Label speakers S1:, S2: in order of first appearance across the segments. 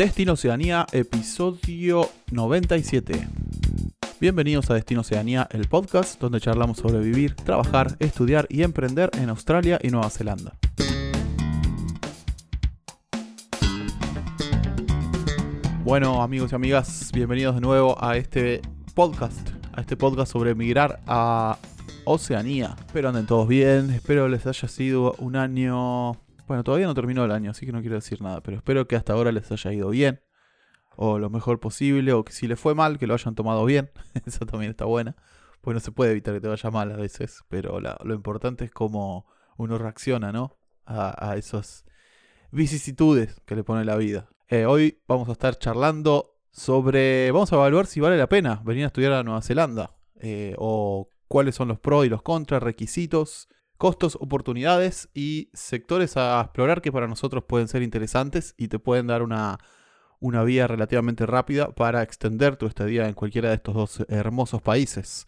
S1: Destino Oceanía, episodio 97. Bienvenidos a Destino Oceanía, el podcast donde charlamos sobre vivir, trabajar, estudiar y emprender en Australia y Nueva Zelanda. Bueno, amigos y amigas, bienvenidos de nuevo a este podcast, a este podcast sobre emigrar a Oceanía. Espero anden todos bien, espero les haya sido un año... Bueno, todavía no terminó el año, así que no quiero decir nada, pero espero que hasta ahora les haya ido bien, o lo mejor posible, o que si les fue mal, que lo hayan tomado bien, eso también está buena, pues no se puede evitar que te vaya mal a veces, pero lo importante es cómo uno reacciona, ¿no? A, a esas vicisitudes que le pone la vida. Eh, hoy vamos a estar charlando sobre, vamos a evaluar si vale la pena venir a estudiar a Nueva Zelanda, eh, o cuáles son los pros y los contras, requisitos, costos, oportunidades y sectores a explorar que para nosotros pueden ser interesantes y te pueden dar una, una vía relativamente rápida para extender tu estadía en cualquiera de estos dos hermosos países.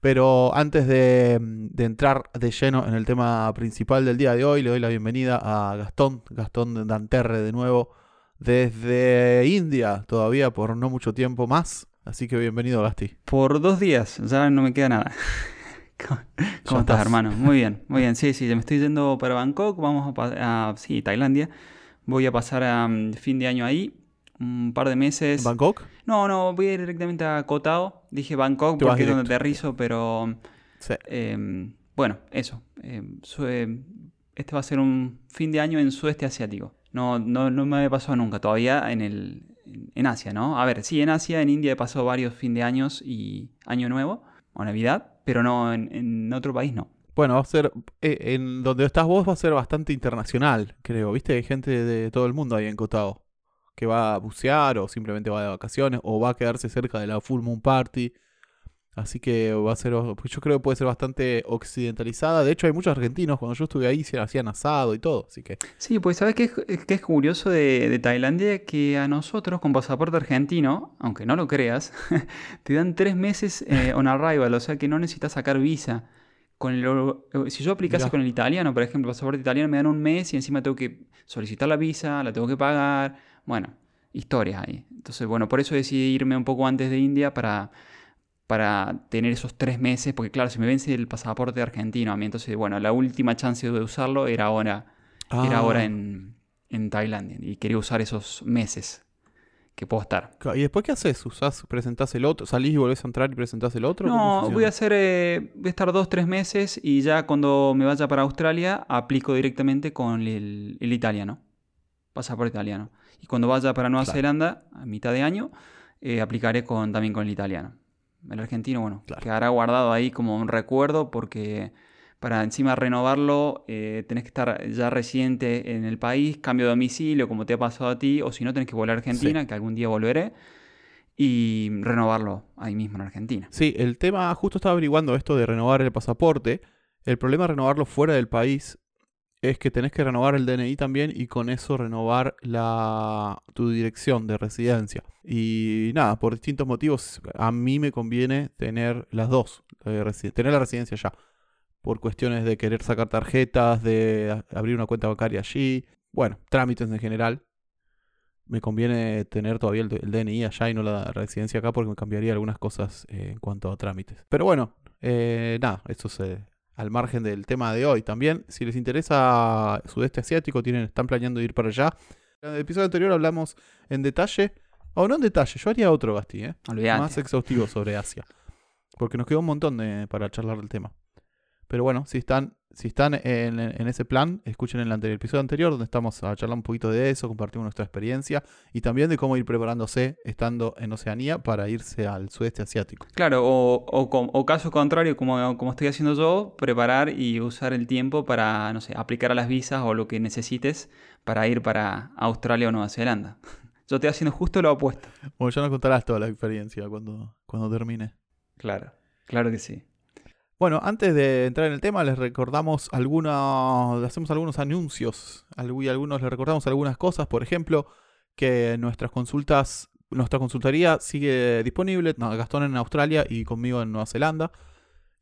S1: Pero antes de, de, entrar de lleno en el tema principal del día de hoy, le doy la bienvenida a Gastón, Gastón Danterre de nuevo, desde India, todavía por no mucho tiempo más. Así que bienvenido, Gasti.
S2: Por dos días, ya no me queda nada. ¿Cómo, estás, hermano? Muy bien, muy bien. Sí, sí, me estoy yendo para Bangkok, vamos a, a sí, Tailandia. Voy a pasar a um, fin de año ahí, un par de meses.
S1: ¿Bangkok?
S2: No, no, voy a ir directamente a Koh Tao. Dije Bangkok porque es donde aterrizo, pero
S1: sí.
S2: eh, bueno, eso. Eh, este va a ser un fin de año en sudeste asiático. No, no, no me había pasado nunca, todavía en, el, en Asia, ¿no? A ver, sí, en Asia, en India he pasado varios fin de años y Año Nuevo o Navidad, pero no, en, otro país no.
S1: Bueno, va a ser, eh, en donde estás vos va a ser bastante internacional, creo, ¿viste? Hay gente de todo el mundo ahí en Cotao, que va a bucear o simplemente va de vacaciones o va a quedarse cerca de la Full Moon Party. Así que va a ser, pues yo creo que puede ser bastante occidentalizada. De hecho, hay muchos argentinos, cuando yo estuve ahí, se hacían asado y todo. Así que...
S2: Sí, pues sabes qué es, qué es curioso de, de, Tailandia, que a nosotros con pasaporte argentino, aunque no lo creas, te dan tres meses eh, on arrival, o sea que no necesitas sacar visa. Con el, si yo aplicase Mirá. con el italiano, por ejemplo, pasaporte italiano, me dan un mes y encima tengo que solicitar la visa, la tengo que pagar. Bueno, historias ahí. Entonces, bueno, por eso decidí irme un poco antes de India para para tener esos tres meses, porque claro, se me vence el pasaporte argentino a mí, entonces, bueno, la última chance de usarlo era ahora, ah. era ahora en, en, Tailandia, y quería usar esos meses que puedo estar.
S1: ¿Y después qué haces? ¿Usás, presentás el otro? ¿Salís y volvés a entrar y presentás el otro?
S2: No, voy a hacer, eh, voy a estar dos, tres meses, y ya cuando me vaya para Australia, aplico directamente con el, el italiano, pasaporte italiano. Y cuando vaya para Nueva claro. Zelanda, a mitad de año, eh, aplicaré con, también con el italiano. El argentino, bueno, claro. quedará guardado ahí como un recuerdo porque para encima renovarlo eh, tenés que estar ya residente en el país, cambio de domicilio como te ha pasado a ti, o si no tenés que volver a Argentina, sí. que algún día volveré, y renovarlo ahí mismo en Argentina.
S1: Sí, el tema, justo estaba averiguando esto de renovar el pasaporte, el problema de renovarlo fuera del país es que tenés que renovar el DNI también y con eso renovar la, tu dirección de residencia. Y nada, por distintos motivos, a mí me conviene tener las dos, eh, tener la residencia ya. Por cuestiones de querer sacar tarjetas, de abrir una cuenta bancaria allí, bueno, trámites en general. Me conviene tener todavía el, DNI allá y no la residencia acá porque me cambiaría algunas cosas eh, en cuanto a trámites. Pero bueno, eh, nada, eso se, al margen del tema de hoy. También, si les interesa sudeste asiático, tienen, están planeando ir para allá. En el episodio anterior hablamos en detalle, o no en detalle, yo haría otro Basti, ¿eh? más exhaustivo sobre Asia. Porque nos quedó un montón de, para charlar del tema. Pero bueno, si están, si están en, en, ese plan, escuchen el, anterior, el episodio anterior donde estamos a charlar un poquito de eso, compartimos nuestra experiencia y también de cómo ir preparándose estando en Oceanía para irse al sudeste asiático.
S2: Claro, o, o, o caso contrario, como, como estoy haciendo yo, preparar y usar el tiempo para, no sé, aplicar a las visas o lo que necesites para ir para Australia o Nueva Zelanda. Yo estoy haciendo justo lo opuesto.
S1: Bueno, ya nos contarás toda la experiencia cuando, cuando termine.
S2: Claro, claro que sí.
S1: Bueno, antes de entrar en el tema, les recordamos algunos, hacemos algunos anuncios y algunos les recordamos algunas cosas. Por ejemplo, que nuestras consultas, nuestra consultoría sigue disponible. Gastón en Australia y conmigo en Nueva Zelanda.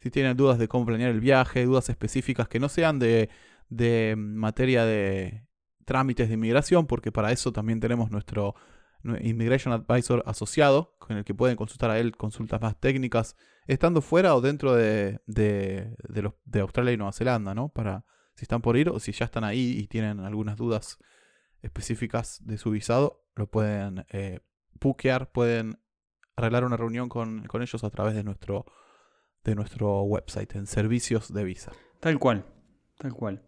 S1: Si tienen dudas de cómo planear el viaje, dudas específicas que no sean de, de materia de trámites de inmigración, porque para eso también tenemos nuestro Immigration Advisor asociado, con el que pueden consultar a él consultas más técnicas, estando fuera o dentro de, de, los, de Australia y Nueva Zelanda, ¿no? Para si están por ir o si ya están ahí y tienen algunas dudas específicas de su visado, lo pueden eh, puquear, pueden arreglar una reunión con, con, ellos a través de nuestro, de nuestro website en servicios de visa.
S2: Tal cual, tal cual.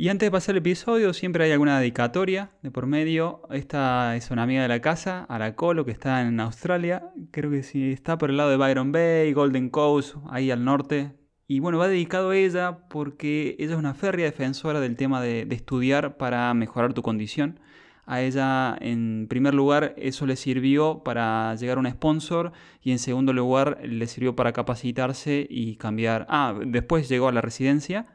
S2: Y antes de pasar el episodio, siempre hay alguna dedicatoria de por medio. Esta es una amiga de la casa, Aracolo, que está en Australia. Creo que sí, está por el lado de Byron Bay, Golden Coast, ahí al norte. Y bueno, va dedicado a ella porque ella es una férrea defensora del tema de, de estudiar para mejorar tu condición. A ella, en primer lugar, eso le sirvió para llegar a un sponsor y en segundo lugar, le sirvió para capacitarse y cambiar. Ah, después llegó a la residencia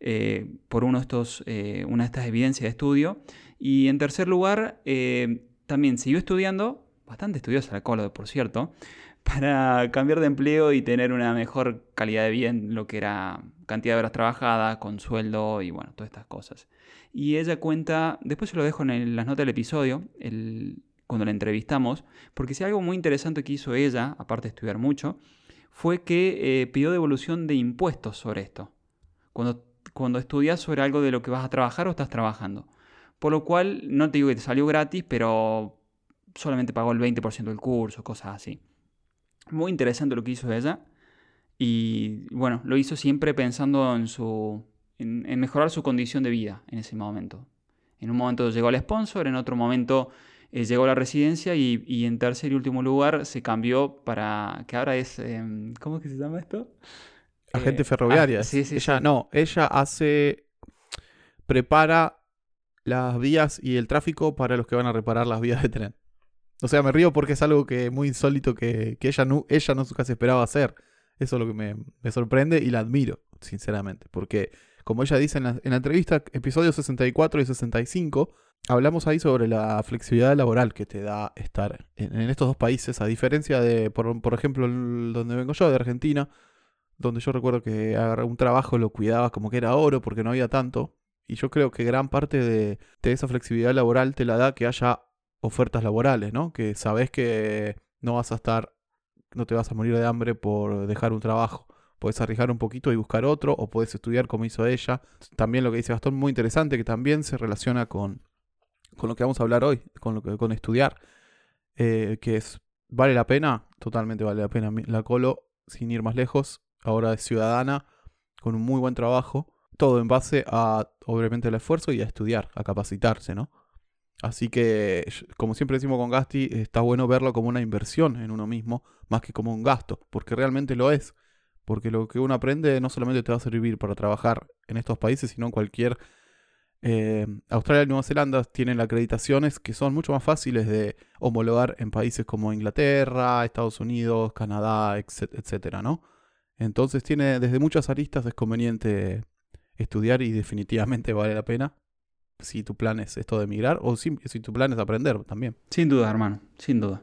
S2: eh, por uno de estos, eh, una de estas evidencias de estudio. Y en tercer lugar, eh, también siguió estudiando, bastante estudiosa la cola, por cierto, para cambiar de empleo y tener una mejor calidad de vida en lo que era cantidad de horas trabajadas, con sueldo y bueno, todas estas cosas. Y ella cuenta, después se lo dejo en las notas del episodio, cuando la entrevistamos, porque si algo muy interesante que hizo ella, aparte de estudiar mucho, fue que pidió devolución de impuestos sobre esto. Cuando cuando estudias sobre algo de lo que vas a trabajar o estás trabajando. Por lo cual, no te digo que te salió gratis, pero solamente pagó el 20% del curso, cosas así. Muy interesante lo que hizo ella. Y bueno, lo hizo siempre pensando en, su, en, mejorar su condición de vida en ese momento. En un momento llegó al sponsor, en otro momento eh, llegó a la residencia y, en tercer y último lugar se cambió para, que ahora es, em, ¿cómo es que se llama esto?
S1: Agente eh, ferroviaria. Ah, sí, sí, ella no, ella hace prepara las vías y el tráfico para los que van a reparar las vías de tren. O sea, me río porque es algo que muy insólito que, ella no ella no casi esperaba hacer. Eso es lo que me, sorprende y la admiro, sinceramente. Porque, como ella dice en la, entrevista, episodios 64 y 65, hablamos ahí sobre la flexibilidad laboral que te da estar en, estos dos países, a diferencia de, por, por ejemplo, donde vengo yo, de Argentina, donde yo recuerdo que un trabajo lo cuidaba como que era oro porque no había tanto. Y yo creo que gran parte de, esa flexibilidad laboral te la da que haya ofertas laborales, ¿no? Que sabes que no vas a estar, no te vas a morir de hambre por dejar un trabajo. Puedes arriesgar un poquito y buscar otro, o puedes estudiar como hizo ella. También lo que dice Gastón, muy interesante, que también se relaciona con, con lo que vamos a hablar hoy, con, lo que, con estudiar. Eh, que es, ¿vale la pena? Totalmente vale la pena. La colo, sin ir más lejos, ahora es ciudadana, con un muy buen trabajo, todo en base a, obviamente, el esfuerzo y a estudiar, a capacitarse, ¿no? Así que, como siempre decimos con Gasti, está bueno verlo como una inversión en uno mismo, más que como un gasto, porque realmente lo es. Porque lo que uno aprende no solamente te va a servir para trabajar en estos países, sino en cualquier... Eh, Australia y Nueva Zelanda tienen acreditaciones que son mucho más fáciles de homologar en países como Inglaterra, Estados Unidos, Canadá, etcétera, ¿no? Entonces tiene desde muchas aristas es conveniente estudiar y definitivamente vale la pena si tu plan es esto de emigrar o si, tu plan es aprender también.
S2: Sin duda, hermano, sin duda.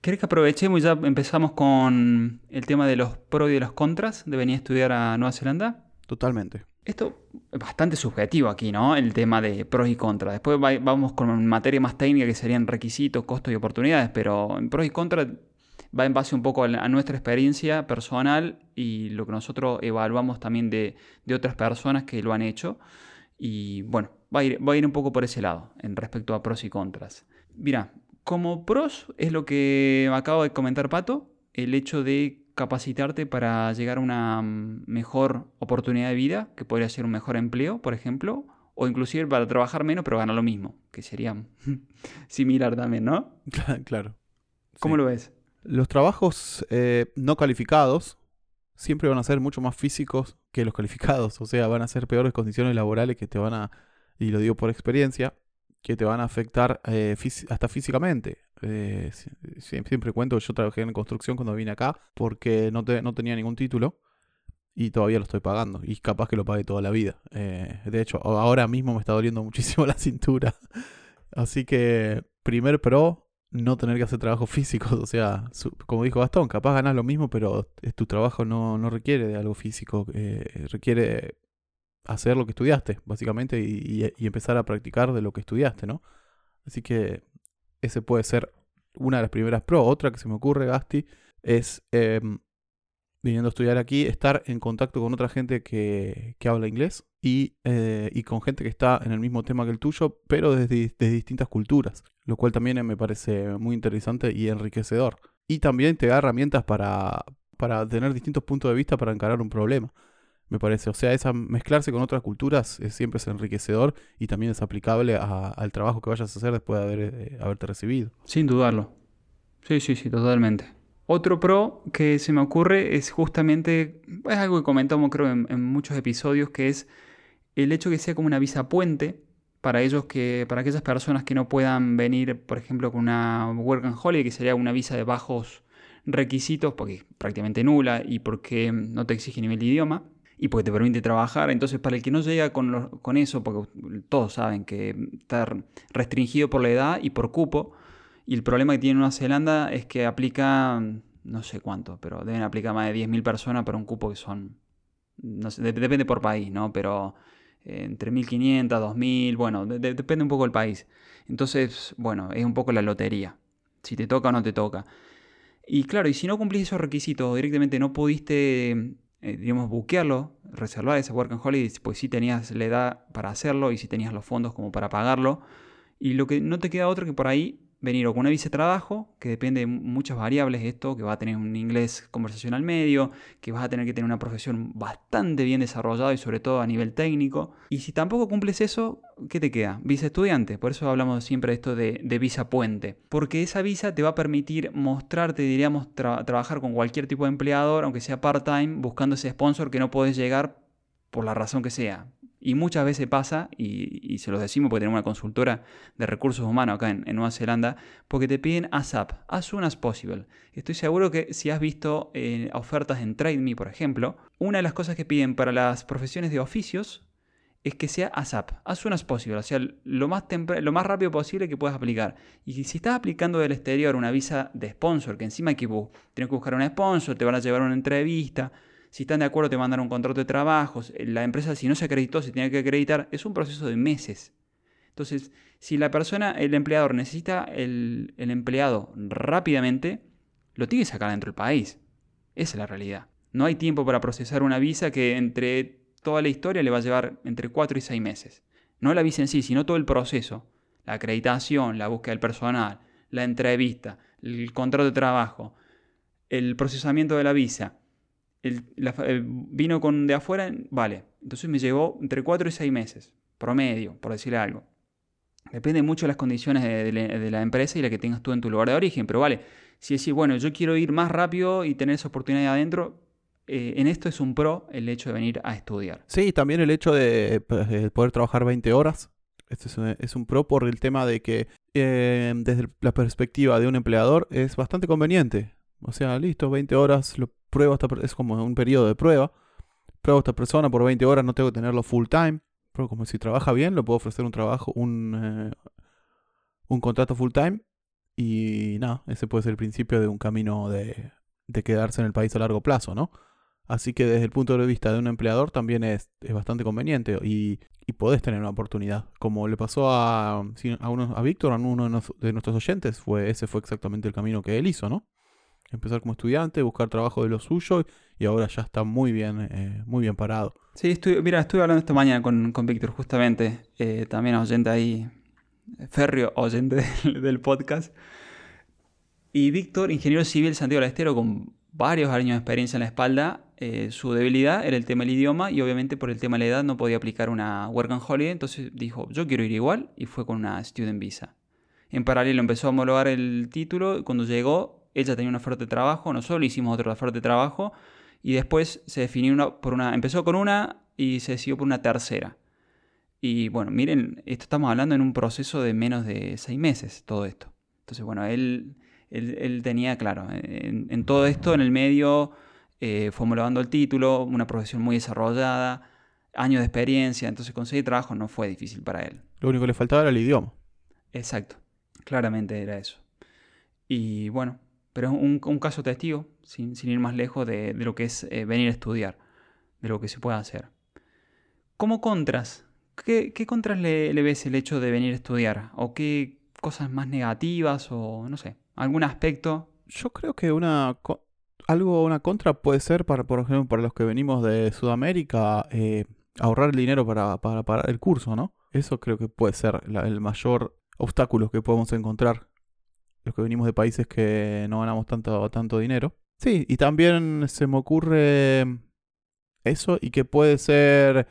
S2: ¿Querés que aprovechemos y ya empezamos con el tema de los pros y de los contras de venir a estudiar a Nueva Zelanda?
S1: Totalmente.
S2: Esto es bastante subjetivo aquí, ¿no? El tema de pros y contras. Después vamos con materia más técnica que serían requisitos, costos y oportunidades, pero en pros y contras va en base un poco a, nuestra experiencia personal y lo que nosotros evaluamos también de, otras personas que lo han hecho. Y bueno, va a, ir, va a ir un poco por ese lado en respecto a pros y contras. Mira, como pros es lo que acabo de comentar Pato, el hecho de capacitarte para llegar a una mejor oportunidad de vida, que podría ser un mejor empleo, por ejemplo, o inclusive para trabajar menos pero ganar lo mismo, que sería similar también, ¿no?
S1: Claro.
S2: ¿Cómo lo ves?
S1: Los trabajos eh, no calificados siempre van a ser mucho más físicos que los calificados, o sea, van a ser peores condiciones laborales que te van a, y lo digo por experiencia, que te van a afectar eh, hasta físicamente. Eh, siempre cuento que yo trabajé en construcción cuando vine acá porque no, no tenía ningún título y todavía lo estoy pagando y capaz que lo pague toda la vida. de hecho, ahora mismo me está doliendo muchísimo la cintura. Así que primer pro, no tener que hacer trabajo físico. O sea, como dijo Gastón, capaz ganas lo mismo, pero tu trabajo no, requiere de algo físico. Eh, requiere hacer lo que estudiaste, básicamente, y, empezar a practicar de lo que estudiaste, ¿no? Así que ese puede ser una de las primeras pro. Otra que se me ocurre, Gasti, es em, viniendo a estudiar aquí, estar en contacto con otra gente que, que habla inglés y, eh, y con gente que está en el mismo tema que el tuyo, pero desde, desde distintas culturas, lo cual también eh, me parece muy interesante y enriquecedor. Y también te da herramientas para, para tener distintos puntos de vista para encarar un problema. Me parece, o sea, esa mezclarse con otras culturas es- siempre es enriquecedor y también es aplicable al trabajo que vayas a hacer después de haber, eh, haberte recibido.
S2: Sin dudarlo. Sí, sí, sí, totalmente. Otro pro que se me ocurre es justamente, es algo que comentamos creo en muchos episodios, que es el hecho que sea como una visa puente para ellos que, para aquellas personas que no puedan venir, por ejemplo, con una work and holiday, que sería una visa de bajos requisitos, porque es prácticamente nula y porque no te exige nivel de idioma y porque te permite trabajar. Entonces, para el que no llega con, con eso, porque todos saben que está restringido por la edad y por cupo, y el problema que tiene Nueva Zelanda es que aplica, no sé cuánto, pero deben aplicar más de 10.000 personas para un cupo que son, no sé, dep- depende por país, ¿no? Pero entre 1.500, 2.000, bueno, de- de- depende un poco del país. Entonces, bueno, es un poco la lotería, si te toca o no te toca. Y claro, y si no cumplís esos requisitos directamente no pudiste, eh, digamos, buquearlo, reservar ese work and holiday, pues sí tenías la edad para hacerlo y si tenías los fondos como para pagarlo, y lo que no te queda otro que por ahí venir o con una visa de trabajo, que depende de muchas variables esto, que va a tener un inglés conversacional medio, que vas a tener que tener una profesión bastante bien desarrollada y sobre todo a nivel técnico. Y si tampoco cumples eso, ¿qué te queda? Visa estudiante. Por eso hablamos siempre de esto de, de visa puente. Porque esa visa te va a permitir mostrarte, diríamos, tra- trabajar con cualquier tipo de empleador, aunque sea part-time, buscando ese sponsor que no podés llegar por la razón que sea. Y muchas veces pasa, y, y se los decimos porque tenemos una consultora de recursos humanos acá en, Nueva Zelanda, porque te piden ASAP, as soon as possible. Estoy seguro que si has visto eh, ofertas en TradeMe, por ejemplo, una de las cosas que piden para las profesiones de oficios es que sea ASAP, as soon as possible, o sea, lo más, lo más rápido posible que puedas aplicar. Y si estás aplicando del exterior una visa de sponsor, que encima hay que tienes que buscar un sponsor, te van a llevar una entrevista, si están de acuerdo te mandan un contrato de trabajos, la empresa si no se acreditó, se tiene que acreditar, es un proceso de meses. Entonces, si la persona, el empleador necesita el, el empleado rápidamente, lo tiene que sacar dentro del país. Esa es la realidad. No hay tiempo para procesar una visa que entre toda la historia le va a llevar entre 4 y 6 meses. No la visa en sí, sino todo el proceso. La acreditación, la búsqueda del personal, la entrevista, el contrato de trabajo, el procesamiento de la visa. La- el vino con de afuera, vale. Entonces me llevó entre 4 y 6 meses, promedio, por decir algo. Depende mucho de las condiciones de, la- empresa y la que tengas tú en tu lugar de origen, pero vale, si decís, bueno, yo quiero ir más rápido y tener esa oportunidad adentro, eh, en esto es un pro el hecho de venir a estudiar.
S1: Sí, también el hecho de, pues, de poder trabajar 20 horas. Este es un, pro por el tema de que eh, desde la perspectiva de un empleador es bastante conveniente. O sea, listo, 20 horas, lo pruebo esta es como un periodo de prueba. Pruebo a esta persona por 20 horas, no tengo que tenerlo full time. Pero como si trabaja bien, le puedo ofrecer un trabajo, un, eh, un contrato full time. Y nada, ese puede ser el principio de un camino de, de quedarse en el país a largo plazo, ¿no? Así que desde el punto de vista de un empleador también es, es bastante conveniente y, y podés tener una oportunidad. Como le pasó a, a, uno, a Víctor, a uno de, de nuestros oyentes, fue, ese fue exactamente el camino que él hizo, ¿no? Empezar como estudiante, buscar trabajo de lo suyo y ahora ya está muy bien, eh, muy bien parado.
S2: Sí, estuve, mira, estuve hablando esta mañana con, con Víctor, justamente, eh, también oyente ahí, férreo oyente del, del podcast. Y Víctor, ingeniero civil Santiago del Estero, con varios años de experiencia en la espalda, eh, su debilidad era el tema del idioma y obviamente por el tema de la edad no podía aplicar una work and holiday, entonces dijo, yo quiero ir igual y fue con una student visa. En paralelo empezó a homologar el título cuando llegó, ella tenía una oferta de trabajo, nosotros le hicimos otra oferta de trabajo y después se definió una, por una, empezó con una y se decidió por una tercera. Y bueno, miren, esto estamos hablando en un proceso de menos de seis meses, todo esto. Entonces, bueno, él, él, él tenía, claro, en, en todo esto, en el medio, eh, fue homologando el título, una profesión muy desarrollada, años de experiencia, entonces conseguir trabajo no fue difícil para él.
S1: Lo único que le faltaba era el idioma.
S2: Exacto, claramente era eso. Y bueno, pero es un, caso testigo, sin, sin ir más lejos, de, de lo que es eh, venir a estudiar, de lo que se puede hacer. como contras, ¿qué, contras le, ves el hecho de venir a estudiar? ¿O qué cosas más negativas o no sé, algún aspecto?
S1: Yo creo que una algo, una contra puede ser, para, por ejemplo, para los que venimos de Sudamérica, eh, ahorrar dinero para, para pagar el curso, ¿no? Eso creo que puede ser el mayor obstáculo que podemos encontrar los que venimos de países que no ganamos tanto, tanto dinero. Sí, y también se me ocurre eso y que puede ser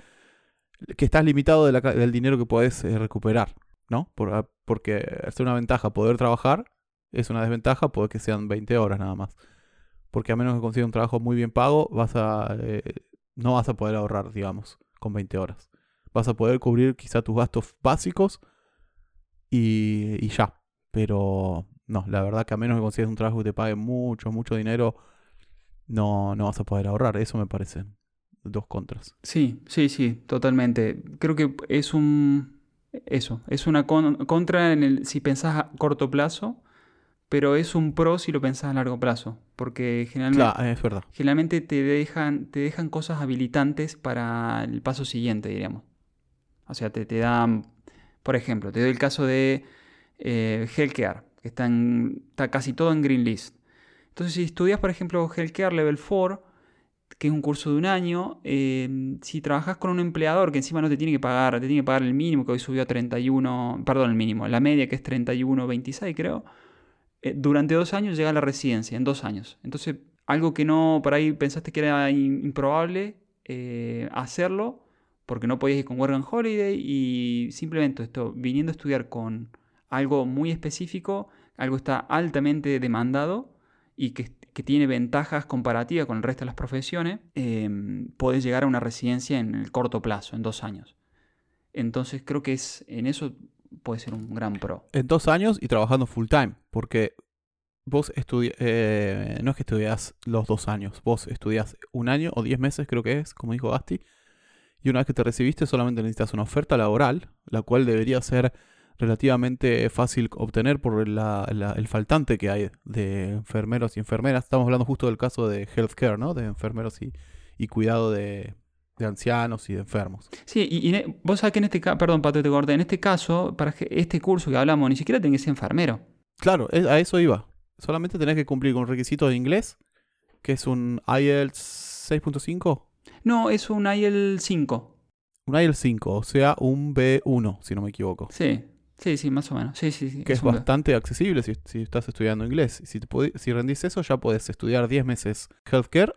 S1: que estás limitado del dinero que puedes eh, recuperar, ¿no? Ah, porque es una ventaja poder trabajar, es una desventaja puede que sean 20 horas nada más. Porque a menos que consigas un trabajo muy bien pago, vas a, eh, no vas a poder ahorrar, digamos, con 20 horas. Vas a poder cubrir quizá tus gastos básicos y, y ya. Pero no, la verdad que a menos que consigas un trabajo que te pague mucho, mucho dinero, no, no vas a poder ahorrar. Eso me parece dos contras.
S2: Sí, sí, sí, totalmente. Creo que es un... Eso, es una contra en el, si pensás a corto plazo, pero es un pro si lo pensás a largo plazo, porque generalmente,
S1: es verdad.
S2: generalmente te, dejan, te dejan cosas habilitantes para el paso siguiente, diríamos. O sea, te, te dan, por ejemplo, te doy el caso de eh, Healthcare, está, está casi todo en Green List. Entonces, si estudias, por ejemplo, Healthcare Level 4, que es un curso de un año, em, si trabajas con un empleador que encima no te tiene que pagar, te tiene que pagar el mínimo, que hoy subió a 31, perdón, el mínimo, la media que es 31.26 creo, eh, durante dos años llega a la residencia, en dos años. Entonces, algo que no, por ahí pensaste que era improbable eh, hacerlo, porque no podías ir con Work and Holiday y simplemente esto, viniendo a estudiar con algo muy específico, algo está altamente demandado y que, tiene ventajas comparativas con el resto de las profesiones, eh, puedes llegar a una residencia en el corto plazo, en dos años. Entonces creo que es en eso puede ser un gran pro.
S1: En dos años y trabajando full time, porque vos estudias, eh, no es que estudias los dos años, vos estudias un año o diez meses creo que es, como dijo Gasti, y una vez que te recibiste solamente necesitas una oferta laboral, la cual debería ser relativamente fácil obtener por el faltante que hay de enfermeros y enfermeras. Estamos hablando justo del caso de healthcare, ¿no? De enfermeros y, cuidado de, ancianos y de enfermos.
S2: Sí, y, vos sabés que en este caso, perdón, Pato, te corté, en este caso, para este curso que hablamos, ni siquiera tenés que ser enfermero.
S1: Claro, a eso iba. Solamente tenés que cumplir con un requisito de inglés, que es un IELTS 6.5.
S2: No, es un IELTS 5.
S1: Un IELTS 5, o sea, un B1, si no me equivoco.
S2: Sí, Sí, sí, más o menos. Sí, sí, sí.
S1: Que es, bastante accesible si, estás estudiando inglés. Si, si rendís eso, ya puedes estudiar 10 meses healthcare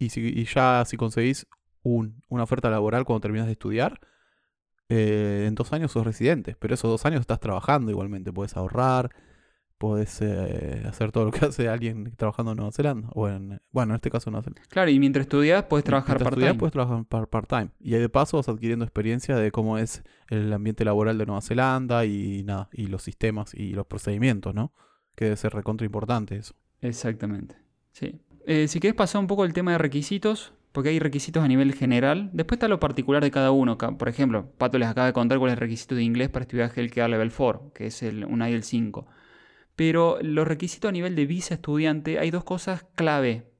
S1: y, si, ya si conseguís una oferta laboral cuando terminas de estudiar, eh, en dos años sos residente. Pero esos dos años estás trabajando igualmente. Puedes ahorrar, puedes eh, hacer todo lo que hace alguien trabajando en Nueva Zelanda. O en, bueno, en este caso en Nueva Zelanda.
S2: Claro, y mientras estudias puedes trabajar part-time.
S1: puedes trabajar part-time. Y de paso vas adquiriendo experiencia de cómo es el ambiente laboral de Nueva Zelanda y nada, y los sistemas y los procedimientos, ¿no? Que debe ser recontra importante eso.
S2: Exactamente. Sí. Eh, si quieres pasar un poco el tema de requisitos, porque hay requisitos a nivel general. Después está lo particular de cada uno. Por ejemplo, Pato les acaba de contar cuál es el requisito de inglés para estudiar Healthcare Level 4, que es el, un IELTS 5. Pero los requisitos a nivel de visa estudiante, hay dos cosas clave.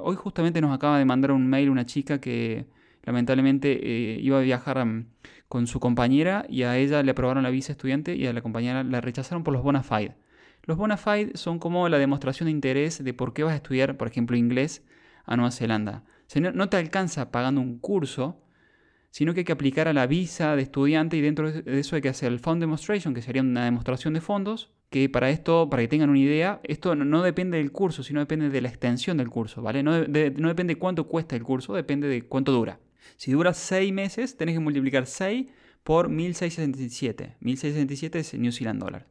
S2: Hoy justamente nos acaba de mandar un mail una chica que lamentablemente eh, iba a viajar mm, con su compañera y a ella le aprobaron la visa estudiante y a la compañera la rechazaron por los bona fide. Los bona fide son como la demostración de interés de por qué vas a estudiar, por ejemplo, inglés a Nueva Zelanda. O no te alcanza pagando un curso, sino que hay que aplicar a la visa de estudiante y dentro de eso hay que hacer el Fund Demonstration, que sería una demostración de fondos, que para esto, para que tengan una idea, esto no, depende del curso, sino depende de la extensión del curso, ¿vale? No, depende de cuánto cuesta el curso, depende de cuánto dura. Si dura 6 meses, tenés que multiplicar 6 por 1667. 1667 es New Zealand Dollar.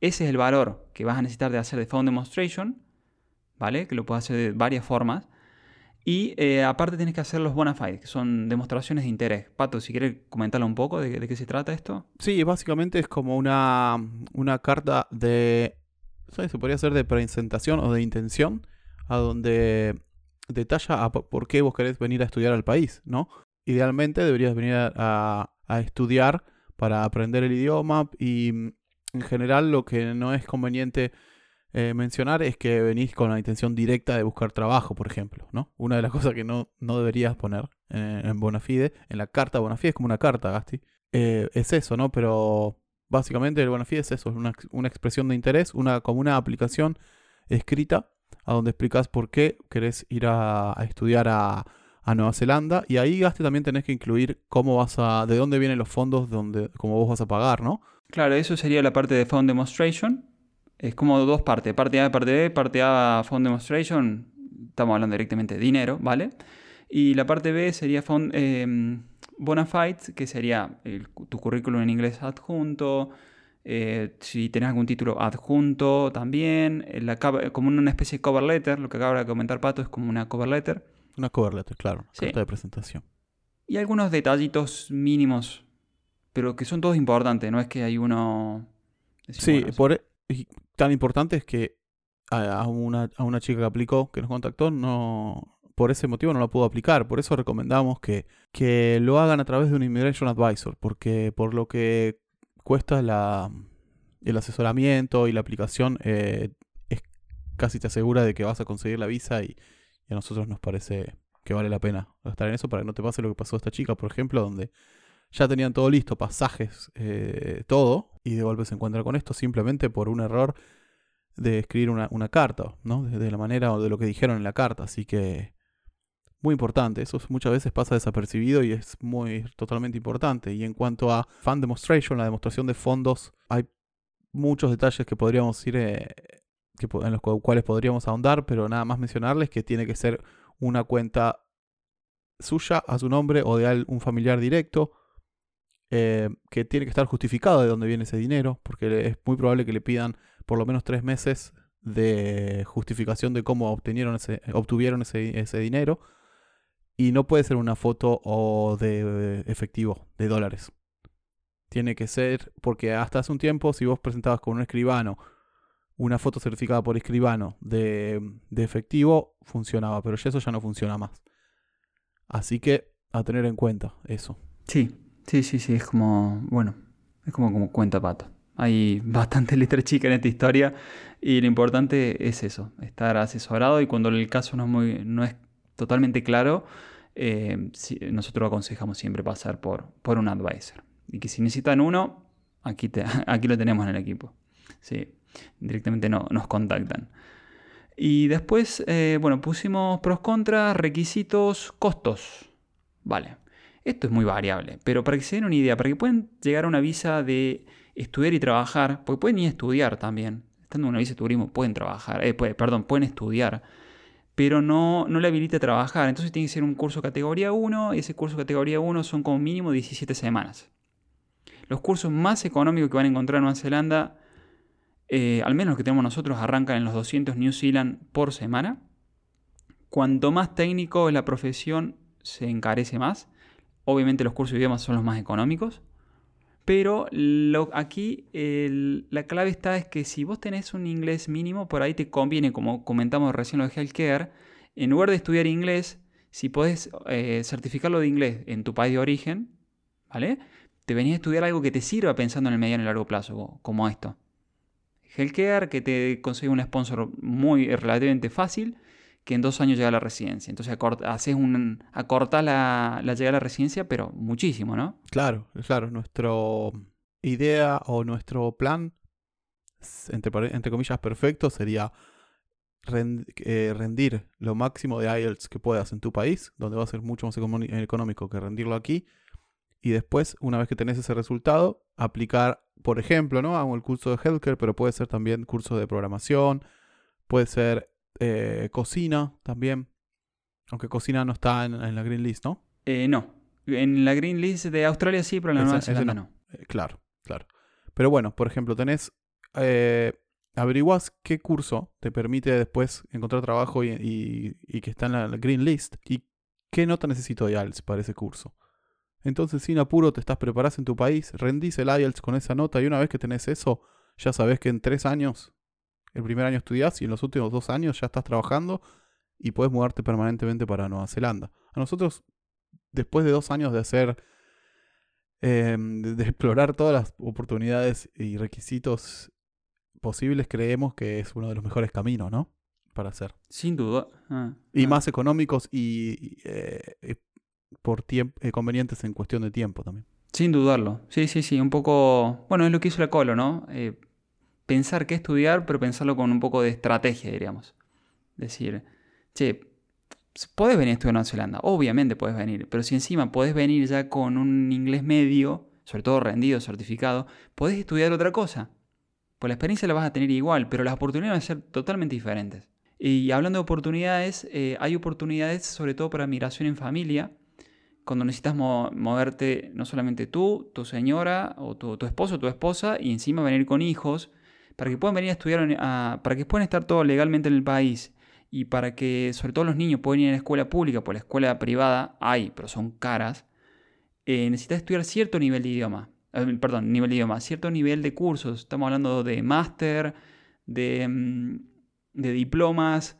S2: Ese es el valor que vas a necesitar de hacer de Found Demonstration, ¿vale? Que lo puedes hacer de varias formas. Y eh, aparte tienes que hacer los bona fides, que son demostraciones de interés. Pato, si quieres comentarlo un poco de, qué se trata esto.
S1: Sí, básicamente es como una, una carta de... Se podría hacer de presentación o de intención, a donde detalla por qué vos querés venir a estudiar al país, ¿no? Idealmente deberías venir a, a estudiar para aprender el idioma y en general lo que no es conveniente eh, mencionar es que venís con la intención directa de buscar trabajo, por ejemplo, ¿no? Una de las cosas que no, no deberías poner en, en Bonafide, en la carta Bonafide, es como una carta, Gasti, eh, es eso, ¿no? Pero básicamente el Bonafide es eso, es una, una expresión de interés, una, como una aplicación escrita a donde explicas por qué querés ir a, estudiar a, a, Nueva Zelanda. Y ahí, Gasti, también tenés que incluir cómo vas a, de dónde vienen los fondos, de donde, cómo vos vas a pagar, ¿no?
S2: Claro, eso sería la parte de Fund Demonstration. Es como dos partes, parte A parte B. Parte A, Fund Demonstration, estamos hablando directamente de dinero, ¿vale? Y la parte B sería Fund eh, Bonafide, que sería el, tu currículum en inglés adjunto, eh, si tenés algún título adjunto también, eh, la, como una especie de cover letter, lo que acaba de comentar Pato es como una cover letter.
S1: Una cover letter, claro, sí. carta de presentación.
S2: Y algunos detallitos mínimos, pero que son todos importantes, no es que hay uno...
S1: Sí, bueno, por, y tan importante es que a, a, una, a una chica que aplicó, que nos contactó, no, por ese motivo no la pudo aplicar. Por eso recomendamos que, que lo hagan a través de un Immigration Advisor, porque por lo que cuesta la, el asesoramiento y la aplicación, eh, es casi te asegura de que vas a conseguir la visa y, y, a nosotros nos parece que vale la pena gastar en eso para que no te pase lo que pasó a esta chica, por ejemplo, donde ya tenían todo listo, pasajes, eh, todo, y de golpe se encuentra con esto simplemente por un error de escribir una, una carta, ¿no? De, la manera o de lo que dijeron en la carta. Así que muy importante. Eso muchas veces pasa desapercibido y es muy totalmente importante. Y en cuanto a Fund Demonstration, la demostración de fondos, hay muchos detalles que podríamos ir eh, que, en los cuales podríamos ahondar, pero nada más mencionarles que tiene que ser una cuenta suya a su nombre o de un familiar directo. Eh, que tiene que estar justificado de dónde viene ese dinero, porque es muy probable que le pidan por lo menos tres meses de justificación de cómo obtuvieron ese, ese dinero y no puede ser una foto o de efectivo, de dólares. Tiene que ser, porque hasta hace un tiempo, si vos presentabas con un escribano una foto certificada por escribano de, de efectivo, funcionaba, pero ya eso ya no funciona más. Así que a tener en cuenta eso.
S2: Sí, sí, sí, sí, es como, bueno, es como, como cuenta pato. Hay bastante letra chica en esta historia y lo importante es eso, estar asesorado y cuando el caso no es, muy, no es totalmente claro, eh, nosotros aconsejamos siempre pasar por, por un advisor. Y que si necesitan uno, aquí, te, aquí lo tenemos en el equipo. Sí, directamente no, nos contactan. Y después, eh, bueno, pusimos pros, contras, requisitos, costos. Vale, esto es muy variable, pero para que se den una idea, para que puedan llegar a una visa de estudiar y trabajar, porque pueden ir a estudiar también, estando en una visa de turismo pueden trabajar, eh, perdón, pueden estudiar pero no, no le habilita trabajar. Entonces tiene que ser un curso categoría 1 y ese curso categoría 1 son como mínimo 17 semanas. Los cursos más económicos que van a encontrar en Nueva Zelanda, eh, al menos los que tenemos nosotros, arrancan en los 200 New Zealand por semana. Cuanto más técnico es la profesión, se encarece más. Obviamente los cursos de idiomas son los más económicos. Pero aquí la clave está es que si vos tenés un inglés mínimo, por ahí te conviene, como comentamos recién lo de healthcare, en lugar de estudiar inglés, si podés eh, certificarlo de inglés en tu país de origen, ¿vale? Te venís a estudiar algo que te sirva pensando en el mediano y largo plazo, como esto. Healthcare, que te consigue un sponsor muy relativamente fácil, que en dos años llega a la residencia. Entonces haces un, acorta la, la, llegada a la residencia, pero muchísimo, ¿no?
S1: Claro, claro. Nuestra idea o nuestro plan, entre, entre comillas, perfecto, sería eh, rendir lo máximo de IELTS que puedas en tu país, donde va a ser mucho más económico que rendirlo aquí. Y después, una vez que tenés ese resultado, aplicar, por ejemplo, ¿no? Hago el curso de healthcare, pero puede ser también curso de programación, puede ser eh, cocina también. Aunque cocina no está en, en la Green List, ¿no?
S2: Eh, no. En la Green List de Australia sí, pero en la Nueva Zelanda no. no.
S1: Eh, claro, claro. Pero bueno, por ejemplo, tenés. Eh, averiguás qué curso te permite después encontrar trabajo y, y, y, que está en la Green List y qué nota necesito de IELTS para ese curso. Entonces, sin apuro, te estás preparás en tu país, rendís el IELTS con esa nota y una vez que tenés eso, ya sabes que en tres años el primer año estudias y en los últimos dos años ya estás trabajando y puedes mudarte permanentemente para Nueva Zelanda. A nosotros, después de dos años de hacer, eh, de, explorar todas las oportunidades y requisitos posibles creemos que es uno de los mejores caminos, ¿no? Para hacer.
S2: Sin duda. Ah,
S1: Y
S2: ah.
S1: más económicos y, y, eh, eh, por tiempo convenientes en cuestión de tiempo también.
S2: Sin dudarlo. Sí, sí, sí. Un poco. Bueno, es lo que hizo la Colo, ¿no? Eh, pensar qué estudiar, pero pensarlo con un poco de estrategia, diríamos. Decir, che, podés venir a estudiar en Nueva Zelanda. Obviamente podés venir. Pero si encima podés venir ya con un inglés medio, sobre todo rendido, certificado, podés estudiar otra cosa. Pues la experiencia la vas a tener igual, pero las oportunidades van a ser totalmente diferentes. Y hablando de oportunidades, eh, hay oportunidades sobre todo para migración en familia cuando necesitas mo- moverte no solamente tú, tu señora o tu, tu esposo tu esposa y encima venir con hijos para que puedan venir a estudiar, a- para que puedan estar todos legalmente en el país y para que sobre todo los niños puedan ir a la escuela pública, pues la escuela privada hay, pero son caras, eh, necesitas estudiar cierto nivel de idioma, eh, perdón, nivel de idioma, cierto nivel de cursos, estamos hablando de máster, de, mm, de diplomas,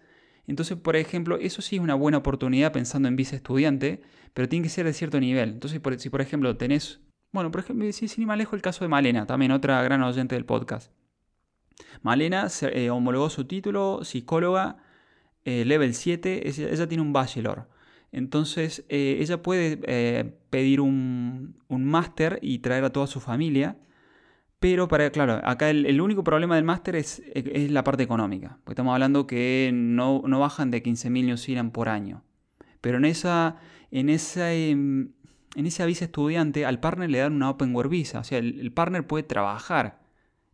S2: entonces, por ejemplo, eso sí es una buena oportunidad pensando en visa estudiante, pero tiene que ser de cierto nivel. Entonces, por- si por ejemplo tenés, bueno, por ejemplo, si sin ir más lejos el caso de Malena, también otra gran oyente del podcast. Malena se, eh, homologó su título, psicóloga, eh, level 7, ella, tiene un bachelor. Entonces, eh, ella puede pedir un, un máster y traer a toda su familia. Pero para, claro, acá el, el único problema del máster es, es la parte económica. Porque estamos hablando que no, no bajan de 15.000 New Zealand por año. Pero en esa, en esa, em, en esa visa estudiante al partner le dan una open work visa. O sea, el, el partner puede trabajar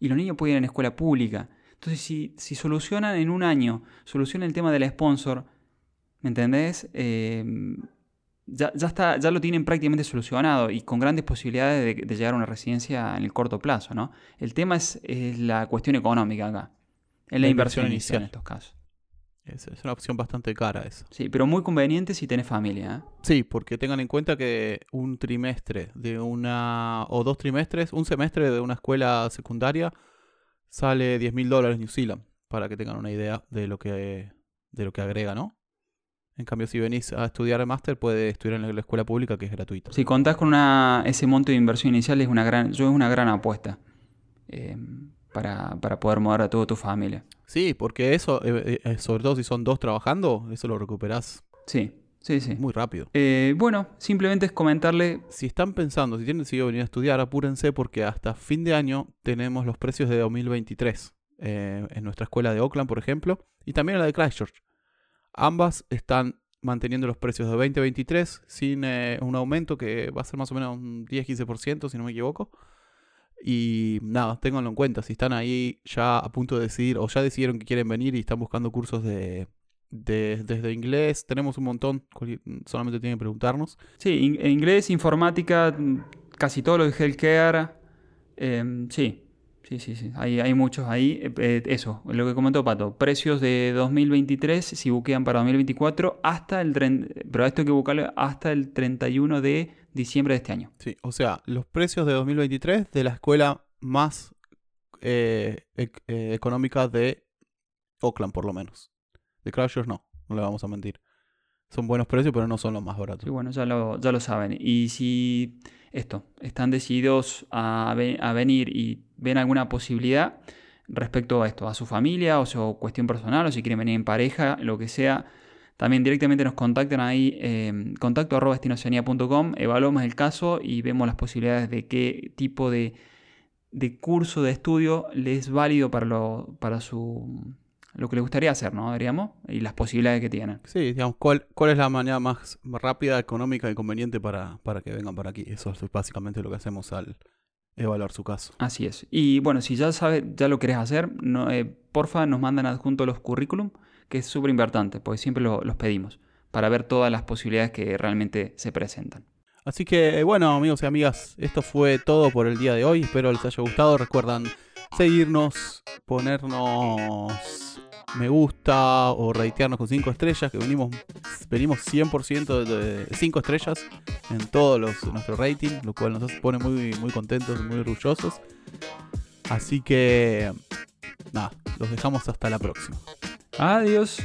S2: y los niños pueden ir en escuela pública. Entonces, si, si solucionan en un año, solucionan el tema del sponsor, ¿me entendés? Em, ya, ya, está, ya lo tienen prácticamente solucionado y con grandes posibilidades de, de llegar a una residencia en el corto plazo, ¿no? El tema es, es la cuestión económica acá. Es la,
S1: La
S2: inversión,
S1: inversión
S2: inicial en estos casos.
S1: Es, es una opción bastante cara esa.
S2: Sí, pero muy conveniente si tenés familia. ¿eh?
S1: Sí, porque tengan en cuenta que un trimestre de una. o dos trimestres, un semestre de una escuela secundaria sale 10 mil dólares New Zealand. Para que tengan una idea de lo que, de lo que agrega, ¿no? En cambio, si venís a estudiar máster, puede estudiar en la escuela pública que es gratuita.
S2: Si contás con una, ese monto de inversión inicial, es una gran, yo es una gran apuesta eh, para, para poder mover a toda tu familia.
S1: Sí, porque eso, eh, eh, sobre todo si son dos trabajando, eso lo recuperás
S2: Sí, sí, sí.
S1: muy rápido.
S2: Eh, bueno, simplemente es comentarle
S1: Si están pensando, si tienen decidido venir a estudiar, apúrense porque hasta fin de año tenemos los precios de 2023 eh, en nuestra escuela de Oakland, por ejemplo, y también en la de Christchurch. Ambas están manteniendo los precios de 2023 sin eh, un aumento que va a ser más o menos un 10-15%, si no me equivoco. Y nada, ténganlo en cuenta. Si están ahí ya a punto de decidir o ya decidieron que quieren venir y están buscando cursos de, de- desde inglés, tenemos un montón. Solamente tienen que preguntarnos.
S2: Sí, in- inglés, informática, casi todo lo de healthcare. em, sí, sí, sí, sí. Hay, hay muchos ahí. Eh, eh, eso, lo que comentó Pato. Precios de 2023, si buquean para 2024, hasta el... Pero esto hay que buscarlo hasta el 31 de diciembre de este año.
S1: Sí, o sea, los precios de 2023 de la escuela más eh, ec- eh, económica de Oakland, por lo menos. De Christchurch no, no le vamos a mentir. Son buenos precios, pero no son los más baratos.
S2: Sí, bueno, ya lo, ya lo saben. Y si esto, están decididos a, ve- a venir y ven alguna posibilidad respecto a esto, a su familia o su cuestión personal, o si quieren venir en pareja, lo que sea, también directamente nos contactan ahí, eh, contacto arroba evaluamos el caso y vemos las posibilidades de qué tipo de, de curso de estudio les es válido para, lo, para su, lo que les gustaría hacer, ¿no? Diríamos, y las posibilidades que tienen.
S1: Sí, digamos, ¿cuál, cuál es la manera más rápida, económica y conveniente para, para que vengan para aquí? Eso es básicamente lo que hacemos al evaluar su caso.
S2: Así es. Y bueno, si ya sabes, ya lo querés hacer, no, eh, porfa nos mandan adjunto los currículum, que es súper importante, porque siempre lo- los pedimos, para ver todas las posibilidades que realmente se presentan.
S1: Así que bueno, amigos y amigas, esto fue todo por el día de hoy. Espero les haya gustado. Recuerdan seguirnos, ponernos me gusta o ratearnos con 5 estrellas, que venimos, venimos 100% de 5 estrellas en todos los, nuestro rating, lo cual nos pone muy, muy contentos muy orgullosos. Así que nada, los dejamos hasta la próxima.
S2: Adiós.